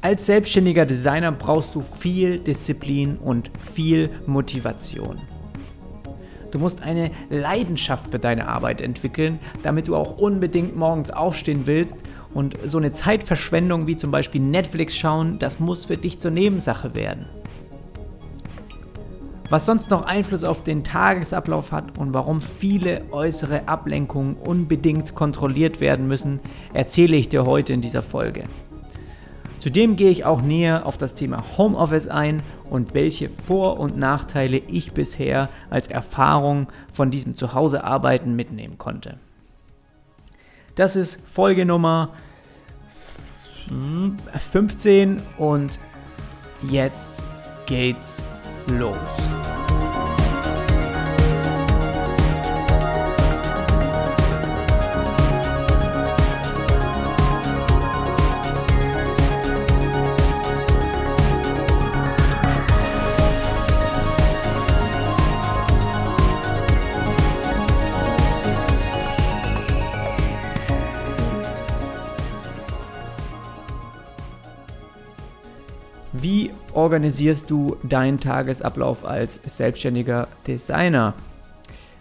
Als selbstständiger Designer brauchst du viel Disziplin und viel Motivation. Du musst eine Leidenschaft für deine Arbeit entwickeln, damit du auch unbedingt morgens aufstehen willst. Und so eine Zeitverschwendung wie zum Beispiel Netflix schauen, das muss für dich zur Nebensache werden. Was sonst noch Einfluss auf den Tagesablauf hat und warum viele äußere Ablenkungen unbedingt kontrolliert werden müssen, erzähle ich dir heute in dieser Folge. Zudem gehe ich auch näher auf das Thema Homeoffice ein und welche Vor- und Nachteile ich bisher als Erfahrung von diesem Zuhausearbeiten mitnehmen konnte. Das ist Folge Nummer 15 und jetzt geht's los. Organisierst du deinen Tagesablauf als selbstständiger Designer?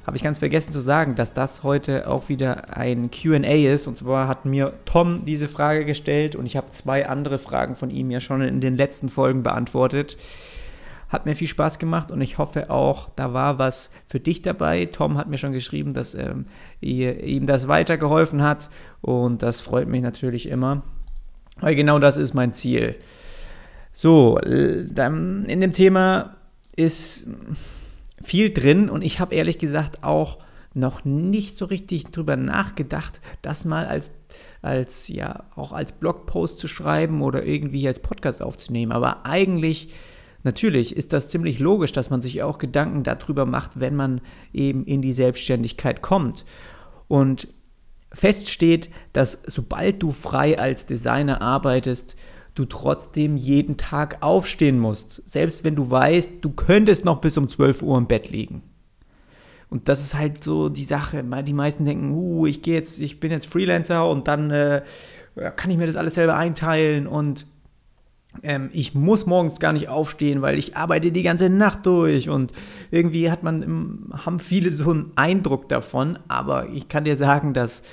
Habe ich ganz vergessen zu sagen, dass das heute auch wieder ein QA ist. Und zwar hat mir Tom diese Frage gestellt und ich habe zwei andere Fragen von ihm ja schon in den letzten Folgen beantwortet. Hat mir viel Spaß gemacht und ich hoffe auch, da war was für dich dabei. Tom hat mir schon geschrieben, dass ähm, ihm das weitergeholfen hat und das freut mich natürlich immer, weil genau das ist mein Ziel. So, dann in dem Thema ist viel drin und ich habe ehrlich gesagt auch noch nicht so richtig drüber nachgedacht, das mal als, als, ja, auch als Blogpost zu schreiben oder irgendwie als Podcast aufzunehmen. Aber eigentlich, natürlich ist das ziemlich logisch, dass man sich auch Gedanken darüber macht, wenn man eben in die Selbstständigkeit kommt. Und fest steht, dass sobald du frei als Designer arbeitest, du trotzdem jeden Tag aufstehen musst. Selbst wenn du weißt, du könntest noch bis um 12 Uhr im Bett liegen. Und das ist halt so die Sache. Die meisten denken, uh, ich gehe jetzt, ich bin jetzt Freelancer und dann äh, kann ich mir das alles selber einteilen und ähm, ich muss morgens gar nicht aufstehen, weil ich arbeite die ganze Nacht durch und irgendwie hat man, haben viele so einen Eindruck davon, aber ich kann dir sagen, dass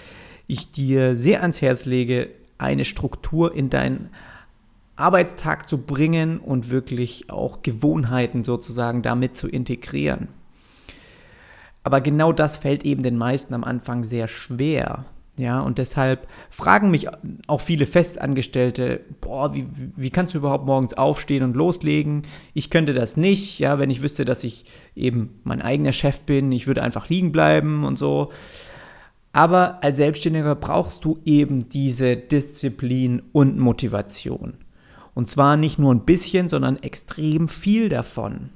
ich dir sehr ans Herz lege, eine Struktur in dein Arbeitstag zu bringen und wirklich auch Gewohnheiten sozusagen damit zu integrieren. Aber genau das fällt eben den meisten am Anfang sehr schwer. Ja, und deshalb fragen mich auch viele Festangestellte, boah, wie, wie kannst du überhaupt morgens aufstehen und loslegen? Ich könnte das nicht, ja, wenn ich wüsste, dass ich eben mein eigener Chef bin, ich würde einfach liegen bleiben und so. Aber als Selbstständiger brauchst du eben diese Disziplin und Motivation. Und zwar nicht nur ein bisschen, sondern extrem viel davon.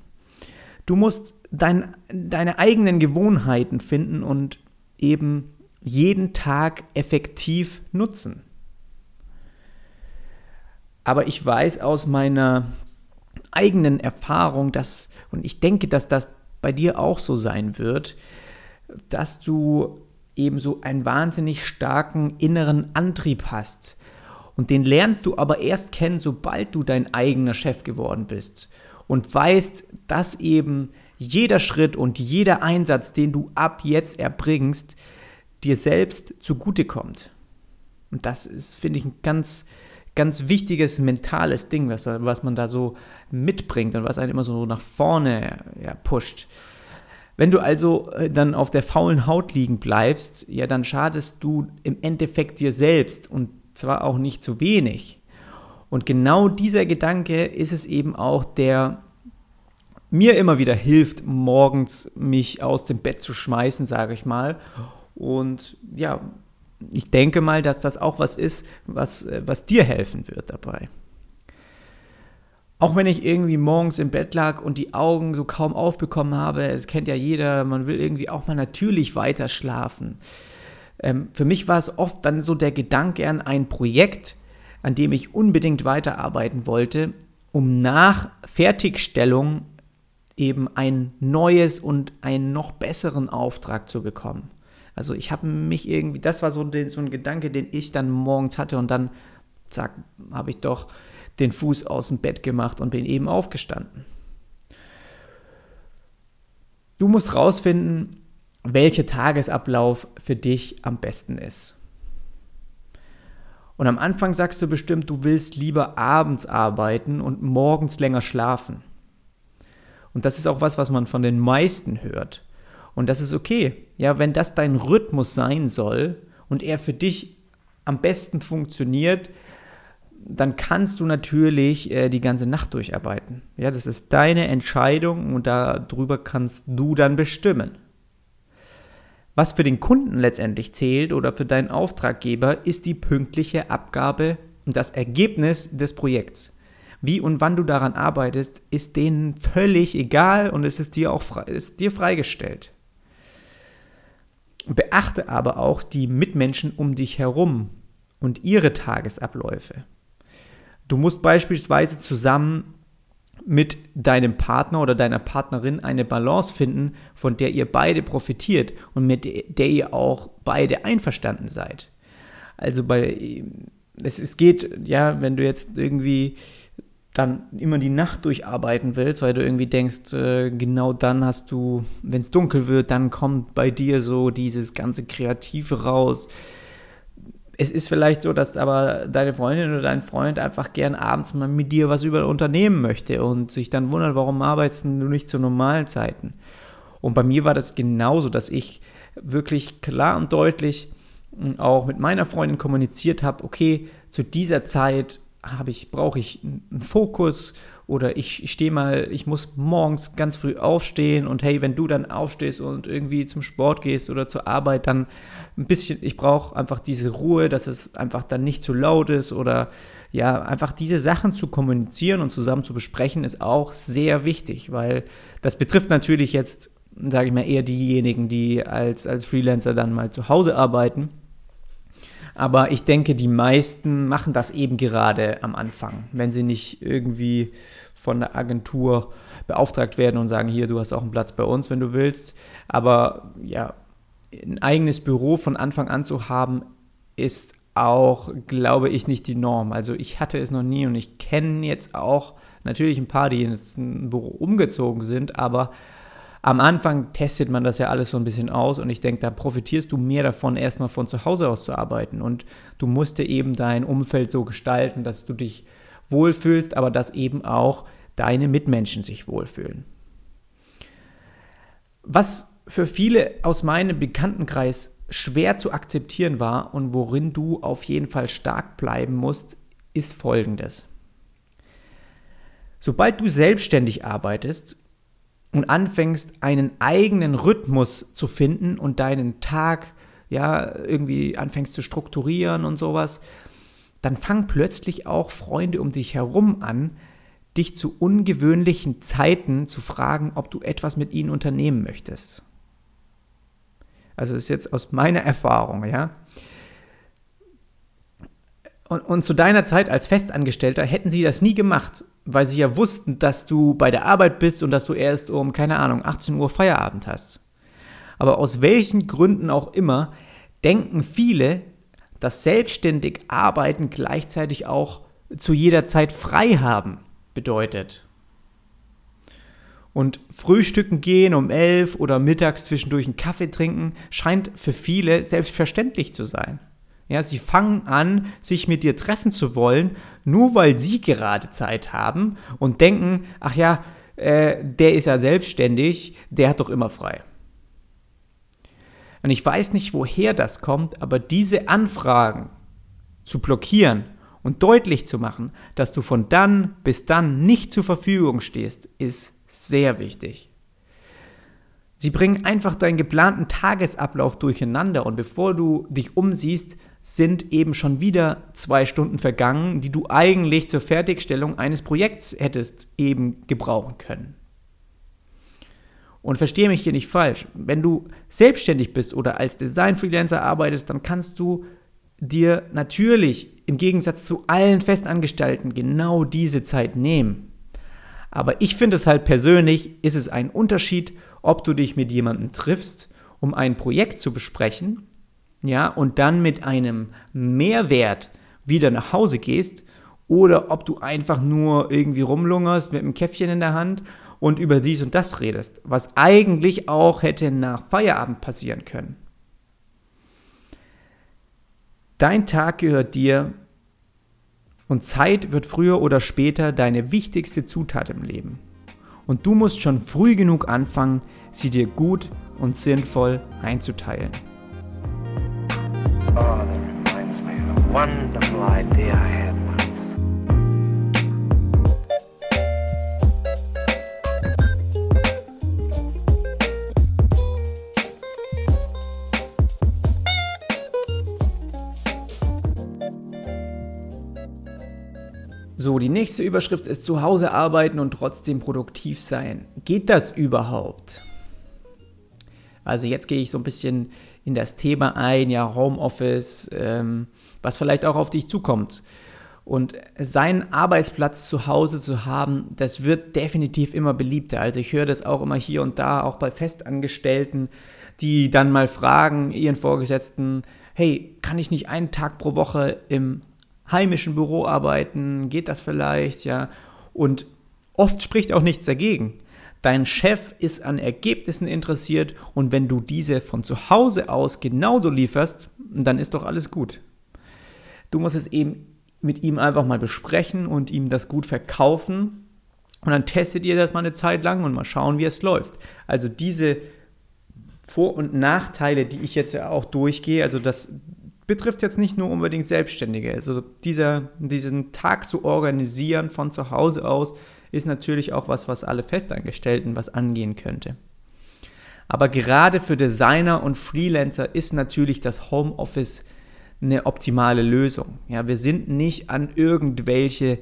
Du musst dein, deine eigenen Gewohnheiten finden und eben jeden Tag effektiv nutzen. Aber ich weiß aus meiner eigenen Erfahrung, dass, und ich denke, dass das bei dir auch so sein wird, dass du eben so einen wahnsinnig starken inneren Antrieb hast, und den lernst du aber erst kennen, sobald du dein eigener Chef geworden bist und weißt, dass eben jeder Schritt und jeder Einsatz, den du ab jetzt erbringst, dir selbst zugutekommt. Und das ist, finde ich, ein ganz, ganz wichtiges mentales Ding, was, was man da so mitbringt und was einen immer so nach vorne ja, pusht. Wenn du also äh, dann auf der faulen Haut liegen bleibst, ja, dann schadest du im Endeffekt dir selbst und zwar auch nicht zu wenig. Und genau dieser Gedanke ist es eben auch, der mir immer wieder hilft, morgens mich aus dem Bett zu schmeißen, sage ich mal. Und ja, ich denke mal, dass das auch was ist, was, was dir helfen wird dabei. Auch wenn ich irgendwie morgens im Bett lag und die Augen so kaum aufbekommen habe, es kennt ja jeder, man will irgendwie auch mal natürlich weiter schlafen. Ähm, für mich war es oft dann so der Gedanke an ein Projekt, an dem ich unbedingt weiterarbeiten wollte, um nach Fertigstellung eben ein neues und einen noch besseren Auftrag zu bekommen. Also ich habe mich irgendwie, das war so, den, so ein Gedanke, den ich dann morgens hatte und dann zack, habe ich doch den Fuß aus dem Bett gemacht und bin eben aufgestanden. Du musst rausfinden, welcher Tagesablauf für dich am besten ist. Und am Anfang sagst du bestimmt, du willst lieber abends arbeiten und morgens länger schlafen. Und das ist auch was, was man von den meisten hört. Und das ist okay. Ja, wenn das dein Rhythmus sein soll und er für dich am besten funktioniert, dann kannst du natürlich äh, die ganze Nacht durcharbeiten. Ja, das ist deine Entscheidung und darüber kannst du dann bestimmen. Was für den Kunden letztendlich zählt oder für deinen Auftraggeber ist die pünktliche Abgabe und das Ergebnis des Projekts. Wie und wann du daran arbeitest, ist denen völlig egal und es ist dir auch frei, ist dir freigestellt. Beachte aber auch die Mitmenschen um dich herum und ihre Tagesabläufe. Du musst beispielsweise zusammen mit deinem Partner oder deiner Partnerin eine Balance finden, von der ihr beide profitiert und mit der ihr auch beide einverstanden seid. Also bei es, es geht, ja, wenn du jetzt irgendwie dann immer die Nacht durcharbeiten willst, weil du irgendwie denkst, äh, genau dann hast du, wenn es dunkel wird, dann kommt bei dir so dieses ganze Kreative raus es ist vielleicht so, dass aber deine Freundin oder dein Freund einfach gern abends mal mit dir was über Unternehmen möchte und sich dann wundert, warum arbeitest du nicht zu normalen Zeiten. Und bei mir war das genauso, dass ich wirklich klar und deutlich hm, auch mit meiner Freundin kommuniziert habe, okay, zu dieser Zeit habe ich, brauche ich einen Fokus oder ich, stehe mal, ich muss morgens ganz früh aufstehen und hey, wenn du dann aufstehst und irgendwie zum Sport gehst oder zur Arbeit, dann ein bisschen, ich brauche einfach diese Ruhe, dass es einfach dann nicht zu laut ist oder ja, einfach diese Sachen zu kommunizieren und zusammen zu besprechen, ist auch sehr wichtig, weil das betrifft natürlich jetzt, sage ich mal, eher diejenigen, die als, als Freelancer dann mal zu Hause arbeiten aber ich denke, die meisten machen das eben gerade am Anfang, wenn sie nicht irgendwie von der Agentur beauftragt werden und sagen, hier, du hast auch einen Platz bei uns, wenn du willst. Aber ja, ein eigenes Büro von Anfang an zu haben, ist auch, glaube ich, nicht die Norm. Also ich hatte es noch nie und ich kenne jetzt auch natürlich ein paar, die jetzt ein Büro umgezogen sind, aber am Anfang testet man das ja alles so ein bisschen aus und ich denke, da profitierst du mehr davon, erstmal von zu Hause aus zu arbeiten und du musst dir eben dein Umfeld so gestalten, dass du dich wohlfühlst, aber dass eben auch deine Mitmenschen sich wohlfühlen. Was für viele aus meinem Bekanntenkreis schwer zu akzeptieren war und worin du auf jeden Fall stark bleiben musst, ist folgendes. Sobald du selbstständig arbeitest, und anfängst, einen eigenen Rhythmus zu finden und deinen Tag ja irgendwie anfängst zu strukturieren und sowas, dann fangen plötzlich auch Freunde um dich herum an, dich zu ungewöhnlichen Zeiten zu fragen, ob du etwas mit ihnen unternehmen möchtest. Also ist jetzt aus meiner Erfahrung, ja. Und, und zu deiner Zeit als Festangestellter hätten sie das nie gemacht, weil sie ja wussten, dass du bei der Arbeit bist und dass du erst um, keine Ahnung, 18 Uhr Feierabend hast. Aber aus welchen Gründen auch immer, denken viele, dass selbstständig arbeiten gleichzeitig auch zu jeder Zeit frei haben bedeutet. Und Frühstücken gehen um elf oder mittags zwischendurch einen Kaffee trinken scheint für viele selbstverständlich zu sein. Ja, sie fangen an, sich mit dir treffen zu wollen, nur weil sie gerade Zeit haben und denken, ach ja, äh, der ist ja selbstständig, der hat doch immer frei. Und ich weiß nicht, woher das kommt, aber diese Anfragen zu blockieren und deutlich zu machen, dass du von dann bis dann nicht zur Verfügung stehst, ist sehr wichtig. Sie bringen einfach deinen geplanten Tagesablauf durcheinander und bevor du dich umsiehst, sind eben schon wieder zwei Stunden vergangen, die du eigentlich zur Fertigstellung eines Projekts hättest eben gebrauchen können. Und verstehe mich hier nicht falsch, wenn du selbstständig bist oder als Design-Freelancer arbeitest, dann kannst du dir natürlich im Gegensatz zu allen Festangestellten genau diese Zeit nehmen. Aber ich finde es halt persönlich, ist es ein Unterschied, ob du dich mit jemandem triffst, um ein Projekt zu besprechen ja, und dann mit einem Mehrwert, wieder nach Hause gehst oder ob du einfach nur irgendwie rumlungerst mit einem Käffchen in der Hand und über dies und das redest, was eigentlich auch hätte nach Feierabend passieren können. Dein Tag gehört dir und Zeit wird früher oder später deine wichtigste Zutat im Leben. Und du musst schon früh genug anfangen, sie dir gut und sinnvoll einzuteilen. Wonderful idea I had. So, die nächste Überschrift ist zu Hause arbeiten und trotzdem produktiv sein. Geht das überhaupt? Also jetzt gehe ich so ein bisschen in das Thema ein, ja, Homeoffice, ähm, was vielleicht auch auf dich zukommt. Und seinen Arbeitsplatz zu Hause zu haben, das wird definitiv immer beliebter. Also ich höre das auch immer hier und da, auch bei Festangestellten, die dann mal fragen ihren Vorgesetzten, hey, kann ich nicht einen Tag pro Woche im heimischen Büro arbeiten, geht das vielleicht, ja. Und oft spricht auch nichts dagegen. Dein Chef ist an Ergebnissen interessiert und wenn du diese von zu Hause aus genauso lieferst, dann ist doch alles gut. Du musst es eben mit ihm einfach mal besprechen und ihm das gut verkaufen und dann testet ihr das mal eine Zeit lang und mal schauen, wie es läuft. Also diese Vor- und Nachteile, die ich jetzt ja auch durchgehe, also das betrifft jetzt nicht nur unbedingt Selbstständige. Also dieser, diesen Tag zu organisieren von zu Hause aus ist natürlich auch was, was alle Festangestellten was angehen könnte. Aber gerade für Designer und Freelancer ist natürlich das Homeoffice eine optimale Lösung. Ja, wir sind nicht an irgendwelche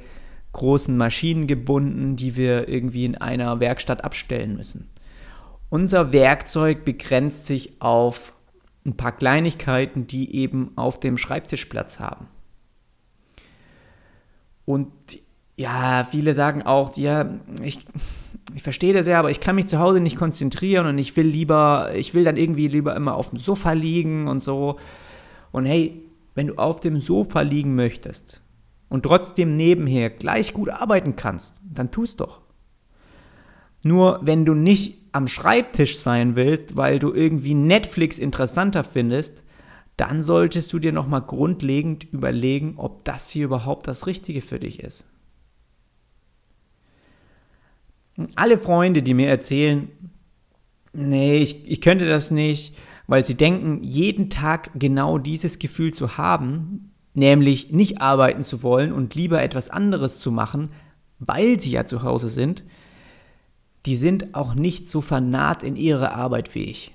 großen Maschinen gebunden, die wir irgendwie in einer Werkstatt abstellen müssen. Unser Werkzeug begrenzt sich auf ein paar Kleinigkeiten, die eben auf dem Schreibtisch Platz haben. Und ja, viele sagen auch, ja, ich, ich verstehe das ja, aber ich kann mich zu Hause nicht konzentrieren und ich will lieber, ich will dann irgendwie lieber immer auf dem Sofa liegen und so. Und hey, wenn du auf dem Sofa liegen möchtest und trotzdem nebenher gleich gut arbeiten kannst, dann tust doch. Nur wenn du nicht am Schreibtisch sein willst, weil du irgendwie Netflix interessanter findest, dann solltest du dir nochmal grundlegend überlegen, ob das hier überhaupt das Richtige für dich ist. Alle Freunde, die mir erzählen, nee, ich, ich könnte das nicht, weil sie denken, jeden Tag genau dieses Gefühl zu haben, nämlich nicht arbeiten zu wollen und lieber etwas anderes zu machen, weil sie ja zu Hause sind, die sind auch nicht so fanat in ihre Arbeit wie ich.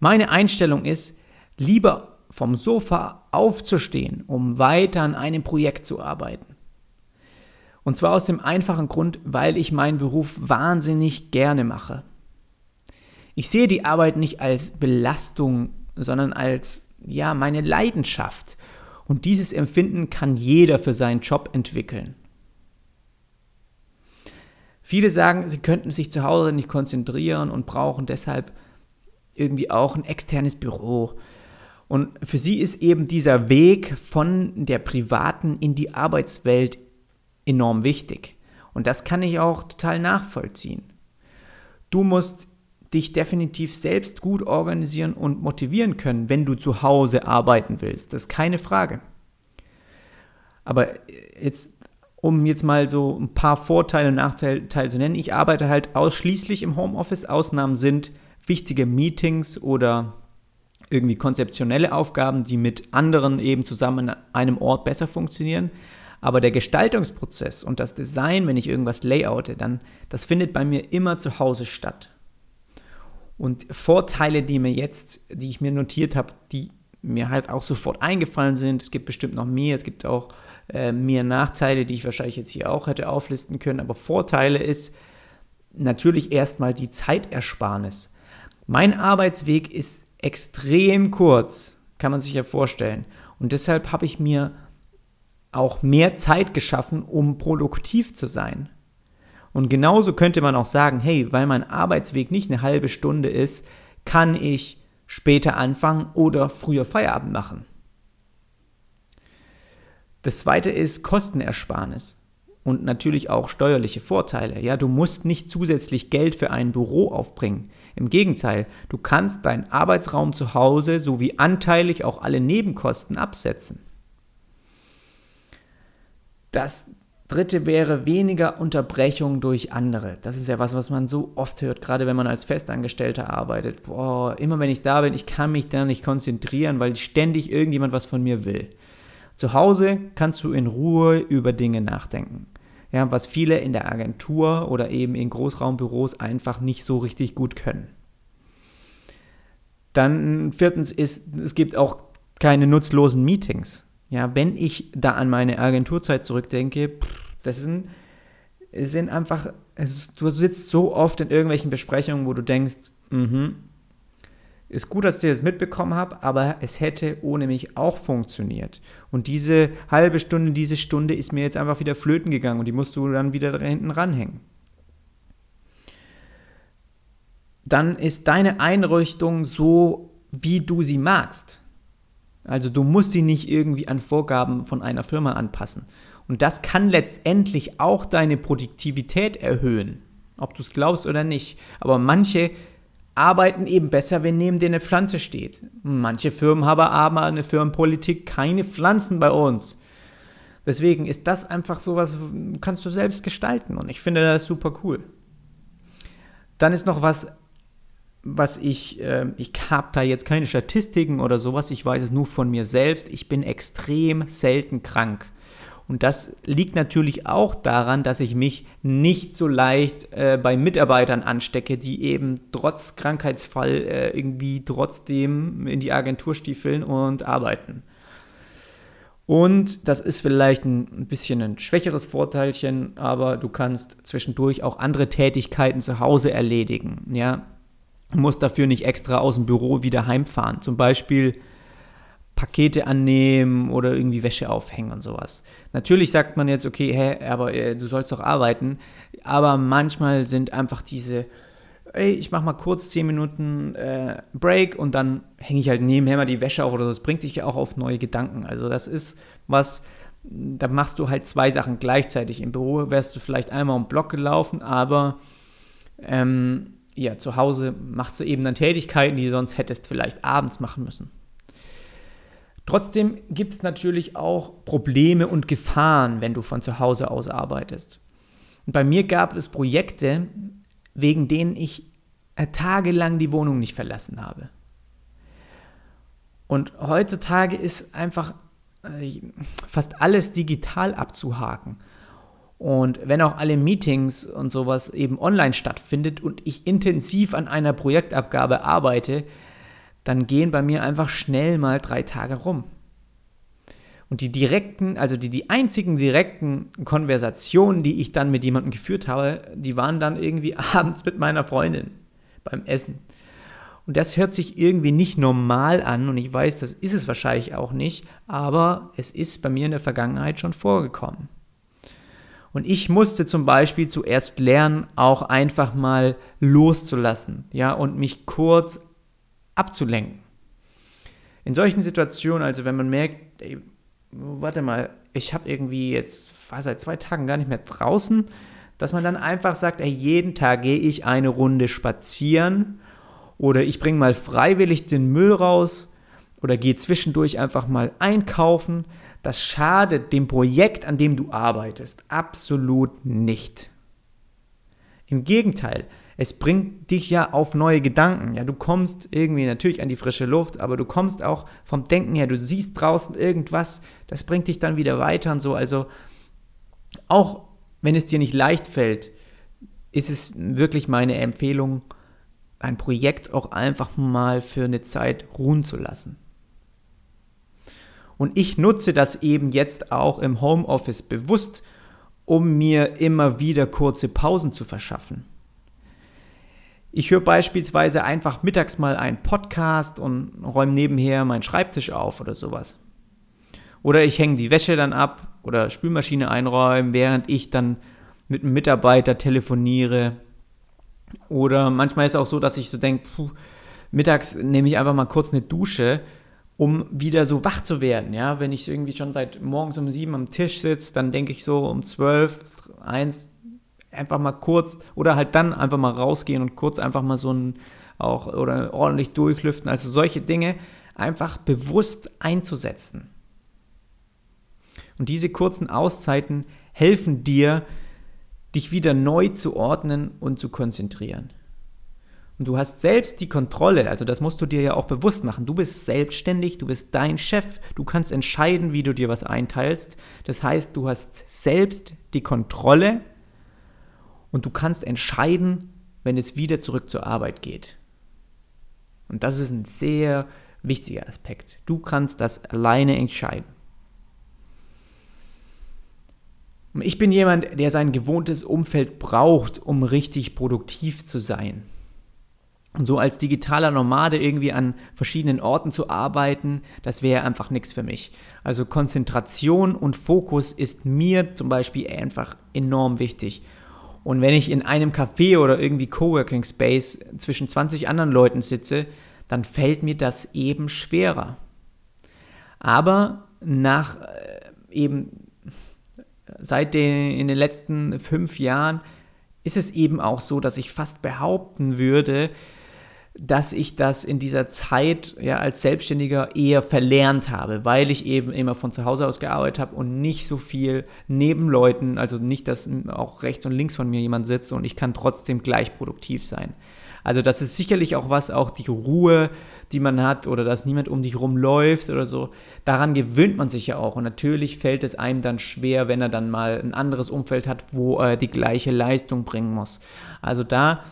Meine Einstellung ist, lieber vom Sofa aufzustehen, um weiter an einem Projekt zu arbeiten. Und zwar aus dem einfachen Grund, weil ich meinen Beruf wahnsinnig gerne mache. Ich sehe die Arbeit nicht als Belastung, sondern als ja, meine Leidenschaft. Und dieses Empfinden kann jeder für seinen Job entwickeln. Viele sagen, sie könnten sich zu Hause nicht konzentrieren und brauchen deshalb irgendwie auch ein externes Büro. Und für sie ist eben dieser Weg von der privaten in die Arbeitswelt enorm wichtig. Und das kann ich auch total nachvollziehen. Du musst dich definitiv selbst gut organisieren und motivieren können, wenn du zu Hause arbeiten willst. Das ist keine Frage. Aber jetzt um jetzt mal so ein paar Vorteile und Nachteile zu nennen. Ich arbeite halt ausschließlich im Homeoffice. Ausnahmen sind wichtige Meetings oder irgendwie konzeptionelle Aufgaben, die mit anderen eben zusammen an einem Ort besser funktionieren. Aber der Gestaltungsprozess und das Design, wenn ich irgendwas layoute, dann das findet bei mir immer zu Hause statt. Und Vorteile, die mir jetzt, die ich mir notiert habe, die mir halt auch sofort eingefallen sind. Es gibt bestimmt noch mehr. Es gibt auch äh, mehr Nachteile, die ich wahrscheinlich jetzt hier auch hätte auflisten können. Aber Vorteile ist natürlich erstmal die Zeitersparnis. Mein Arbeitsweg ist extrem kurz, kann man sich ja vorstellen. Und deshalb habe ich mir auch mehr Zeit geschaffen, um produktiv zu sein. Und genauso könnte man auch sagen, hey, weil mein Arbeitsweg nicht eine halbe Stunde ist, kann ich später anfangen oder früher Feierabend machen. Das zweite ist Kostenersparnis und natürlich auch steuerliche Vorteile. Ja, du musst nicht zusätzlich Geld für ein Büro aufbringen. Im Gegenteil, du kannst deinen Arbeitsraum zu Hause sowie anteilig auch alle Nebenkosten absetzen. Das dritte wäre weniger Unterbrechung durch andere. Das ist ja was, was man so oft hört, gerade wenn man als Festangestellter arbeitet. Boah, immer wenn ich da bin, ich kann mich da nicht konzentrieren, weil ständig irgendjemand was von mir will. Zu Hause kannst du in Ruhe über Dinge nachdenken. Ja, was viele in der Agentur oder eben in Großraumbüros einfach nicht so richtig gut können. Dann viertens ist, es gibt auch keine nutzlosen Meetings. Ja, wenn ich da an meine Agenturzeit zurückdenke, das sind, sind einfach, es, du sitzt so oft in irgendwelchen Besprechungen, wo du denkst, mhm, ist gut, dass ich das mitbekommen habe, aber es hätte ohne mich auch funktioniert. Und diese halbe Stunde, diese Stunde ist mir jetzt einfach wieder flöten gegangen und die musst du dann wieder hinten ranhängen. Dann ist deine Einrichtung so, wie du sie magst. Also du musst sie nicht irgendwie an Vorgaben von einer Firma anpassen. Und das kann letztendlich auch deine Produktivität erhöhen, ob du es glaubst oder nicht. Aber manche arbeiten eben besser, wenn neben denen eine Pflanze steht. Manche Firmen haben aber eine Firmenpolitik, keine Pflanzen bei uns. Deswegen ist das einfach sowas, kannst du selbst gestalten und ich finde das super cool. Dann ist noch was, was ich, äh, ich habe da jetzt keine Statistiken oder sowas, ich weiß es nur von mir selbst, ich bin extrem selten krank. Und das liegt natürlich auch daran, dass ich mich nicht so leicht äh, bei Mitarbeitern anstecke, die eben trotz Krankheitsfall äh, irgendwie trotzdem in die Agentur stiefeln und arbeiten. Und das ist vielleicht ein bisschen ein schwächeres Vorteilchen, aber du kannst zwischendurch auch andere Tätigkeiten zu Hause erledigen. Ja? Du musst dafür nicht extra aus dem Büro wieder heimfahren. Zum Beispiel Pakete annehmen oder irgendwie Wäsche aufhängen und sowas. Natürlich sagt man jetzt, okay, hä, aber äh, du sollst doch arbeiten, aber manchmal sind einfach diese, ey, ich mach mal kurz 10 Minuten äh, Break und dann hänge ich halt nebenher mal die Wäsche auf oder. Das bringt dich ja auch auf neue Gedanken. Also das ist was, da machst du halt zwei Sachen gleichzeitig. Im Büro wärst du vielleicht einmal um Block gelaufen, aber ähm, ja, zu Hause machst du eben dann Tätigkeiten, die du sonst hättest vielleicht abends machen müssen. Trotzdem gibt es natürlich auch Probleme und Gefahren, wenn du von zu Hause aus arbeitest. Und bei mir gab es Projekte, wegen denen ich äh, tagelang die Wohnung nicht verlassen habe. Und heutzutage ist einfach äh, fast alles digital abzuhaken. Und wenn auch alle Meetings und sowas eben online stattfindet und ich intensiv an einer Projektabgabe arbeite, dann gehen bei mir einfach schnell mal drei Tage rum. Und die direkten, also die, die einzigen direkten Konversationen, die ich dann mit jemandem geführt habe, die waren dann irgendwie abends mit meiner Freundin beim Essen. Und das hört sich irgendwie nicht normal an und ich weiß, das ist es wahrscheinlich auch nicht, aber es ist bei mir in der Vergangenheit schon vorgekommen. Und ich musste zum Beispiel zuerst lernen, auch einfach mal loszulassen, ja, und mich kurz abzulenken. In solchen Situationen, also wenn man merkt, ey, warte mal, ich habe irgendwie jetzt, war seit zwei Tagen gar nicht mehr draußen, dass man dann einfach sagt, ey, jeden Tag gehe ich eine Runde spazieren oder ich bringe mal freiwillig den Müll raus oder gehe zwischendurch einfach mal einkaufen. Das schadet dem Projekt, an dem du arbeitest, absolut nicht. Im Gegenteil, es bringt dich ja auf neue Gedanken. Ja, du kommst irgendwie natürlich an die frische Luft, aber du kommst auch vom Denken her, du siehst draußen irgendwas, das bringt dich dann wieder weiter und so. Also auch wenn es dir nicht leicht fällt, ist es wirklich meine Empfehlung, ein Projekt auch einfach mal für eine Zeit ruhen zu lassen. Und ich nutze das eben jetzt auch im Homeoffice bewusst, um mir immer wieder kurze Pausen zu verschaffen. Ich höre beispielsweise einfach mittags mal einen Podcast und räume nebenher meinen Schreibtisch auf oder sowas. Oder ich hänge die Wäsche dann ab oder Spülmaschine einräumen, während ich dann mit einem Mitarbeiter telefoniere. Oder manchmal ist es auch so, dass ich so denke, mittags nehme ich einfach mal kurz eine Dusche um wieder so wach zu werden. Ja, wenn ich irgendwie schon seit morgens um sieben am Tisch sitze, dann denke ich so um zwölf, eins, einfach mal kurz oder halt dann einfach mal rausgehen und kurz einfach mal so ein auch oder ordentlich durchlüften. Also solche Dinge einfach bewusst einzusetzen. Und diese kurzen Auszeiten helfen dir, dich wieder neu zu ordnen und zu konzentrieren. Und du hast selbst die Kontrolle, also das musst du dir ja auch bewusst machen. Du bist selbstständig, du bist dein Chef, du kannst entscheiden, wie du dir was einteilst. Das heißt, du hast selbst die Kontrolle und du kannst entscheiden, wenn es wieder zurück zur Arbeit geht. Und das ist ein sehr wichtiger Aspekt. Du kannst das alleine entscheiden. Ich bin jemand, der sein gewohntes Umfeld braucht, um richtig produktiv zu sein. Und so als digitaler Nomade irgendwie an verschiedenen Orten zu arbeiten, das wäre einfach nichts für mich. Also Konzentration und Fokus ist mir zum Beispiel einfach enorm wichtig. Und wenn ich in einem Café oder irgendwie Coworking Space zwischen 20 anderen Leuten sitze, dann fällt mir das eben schwerer. Aber nach äh, eben seit den, in den letzten fünf Jahren ist es eben auch so, dass ich fast behaupten würde, dass ich das in dieser Zeit ja als Selbstständiger eher verlernt habe, weil ich eben immer von zu Hause aus gearbeitet habe und nicht so viel neben Leuten, also nicht, dass auch rechts und links von mir jemand sitzt und ich kann trotzdem gleich produktiv sein. Also das ist sicherlich auch was, auch die Ruhe, die man hat oder dass niemand um dich rumläuft oder so. Daran gewöhnt man sich ja auch. Und natürlich fällt es einem dann schwer, wenn er dann mal ein anderes Umfeld hat, wo er die gleiche Leistung bringen muss. Also da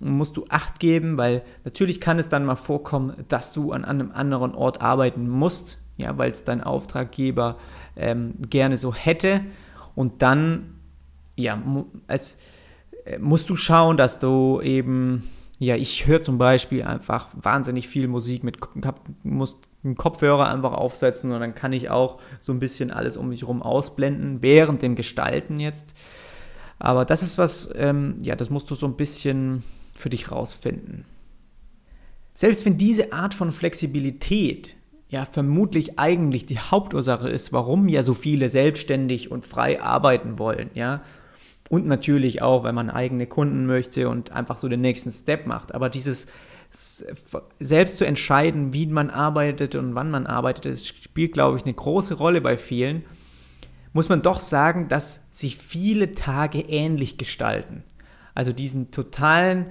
musst du Acht geben, weil natürlich kann es dann mal vorkommen, dass du an einem anderen Ort arbeiten musst, ja, weil es dein Auftraggeber ähm, gerne so hätte. Und dann, ja, als, äh, musst du schauen, dass du eben ja, ich höre zum Beispiel einfach wahnsinnig viel Musik mit, hab, muss einen Kopfhörer einfach aufsetzen und dann kann ich auch so ein bisschen alles um mich herum ausblenden, während dem Gestalten jetzt. Aber das ist was, ähm, ja, das musst du so ein bisschen für dich rausfinden. Selbst wenn diese Art von Flexibilität ja vermutlich eigentlich die Hauptursache ist, warum ja so viele selbstständig und frei arbeiten wollen, ja, und natürlich auch, wenn man eigene Kunden möchte und einfach so den nächsten Step macht. Aber dieses selbst zu entscheiden, wie man arbeitet und wann man arbeitet, das spielt, glaube ich, eine große Rolle bei vielen. Muss man doch sagen, dass sich viele Tage ähnlich gestalten. Also diesen totalen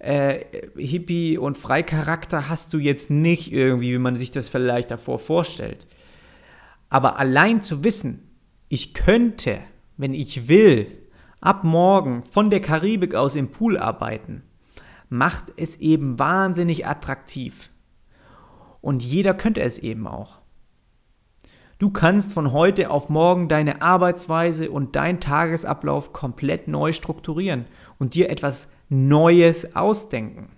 äh, Hippie- und Freicharakter hast du jetzt nicht irgendwie, wie man sich das vielleicht davor vorstellt. Aber allein zu wissen, ich könnte, wenn ich will, ab morgen von der Karibik aus im Pool arbeiten, macht es eben wahnsinnig attraktiv. Und jeder könnte es eben auch. Du kannst von heute auf morgen deine Arbeitsweise und deinen Tagesablauf komplett neu strukturieren und dir etwas Neues ausdenken.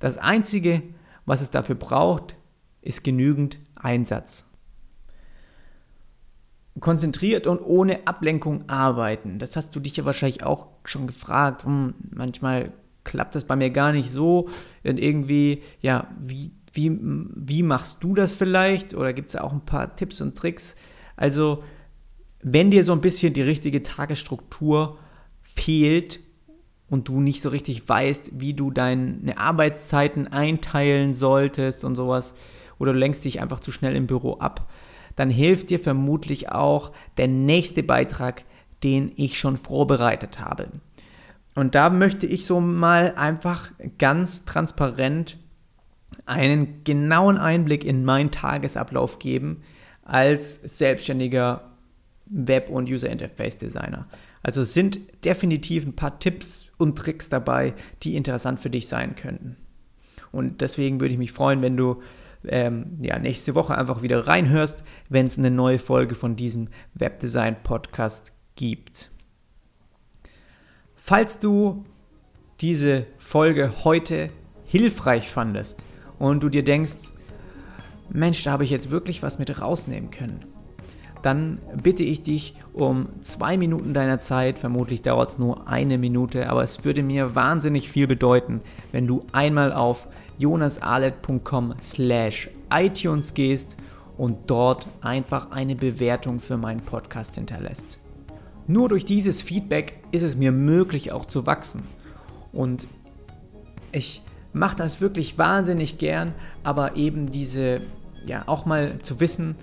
Das Einzige, was es dafür braucht, ist genügend Einsatz konzentriert und ohne Ablenkung arbeiten. Das hast du dich ja wahrscheinlich auch schon gefragt. Hm, manchmal klappt das bei mir gar nicht so. Und irgendwie, ja, wie, wie, wie machst du das vielleicht? Oder gibt es auch ein paar Tipps und Tricks? Also, wenn dir so ein bisschen die richtige Tagesstruktur fehlt und du nicht so richtig weißt, wie du deine Arbeitszeiten einteilen solltest und sowas, oder du lenkst dich einfach zu schnell im Büro ab, dann hilft dir vermutlich auch der nächste Beitrag, den ich schon vorbereitet habe. Und da möchte ich so mal einfach ganz transparent einen genauen Einblick in meinen Tagesablauf geben als selbstständiger Web- und User Interface Designer. Also sind definitiv ein paar Tipps und Tricks dabei, die interessant für dich sein könnten. Und deswegen würde ich mich freuen, wenn du ähm, ja, nächste Woche einfach wieder reinhörst, wenn es eine neue Folge von diesem Webdesign-Podcast gibt. Falls du diese Folge heute hilfreich fandest und du dir denkst, Mensch, da habe ich jetzt wirklich was mit rausnehmen können, dann bitte ich dich um zwei Minuten deiner Zeit. Vermutlich dauert es nur eine Minute, aber es würde mir wahnsinnig viel bedeuten, wenn du einmal auf jonasarlet.com slash iTunes gehst und dort einfach eine Bewertung für meinen Podcast hinterlässt. Nur durch dieses Feedback ist es mir möglich, auch zu wachsen. Und ich mache das wirklich wahnsinnig gern, aber eben diese, ja, auch mal zu wissen,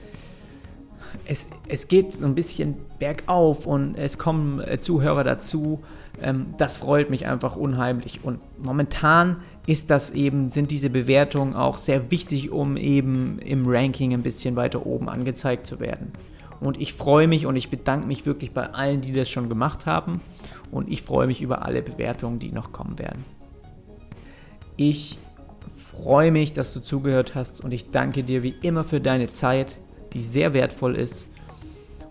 es, es geht so ein bisschen bergauf und es kommen äh, Zuhörer dazu. Ähm, das freut mich einfach unheimlich. Und momentan ist das eben, sind diese Bewertungen auch sehr wichtig, um eben im Ranking ein bisschen weiter oben angezeigt zu werden. Und ich freue mich und ich bedanke mich wirklich bei allen, die das schon gemacht haben. Und ich freue mich über alle Bewertungen, die noch kommen werden. Ich freue mich, dass du zugehört hast und ich danke dir wie immer für deine Zeit, die sehr wertvoll ist.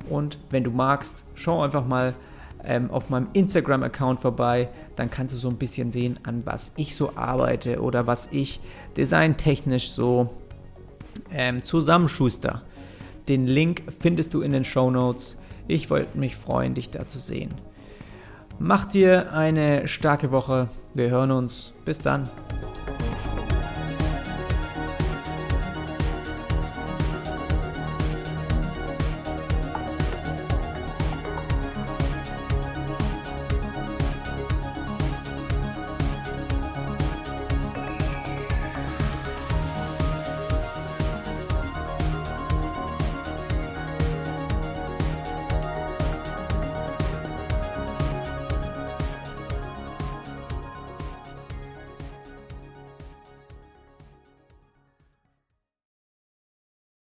Und wenn du magst, schau einfach mal ähm, auf meinem Instagram-Account vorbei. Dann kannst du so ein bisschen sehen, an was ich so arbeite oder was ich designtechnisch so ähm, zusammenschuster. Den Link findest du in den Show Notes. Ich wollte mich freuen, dich da zu sehen. Mach dir eine starke Woche. Wir hören uns. Bis dann.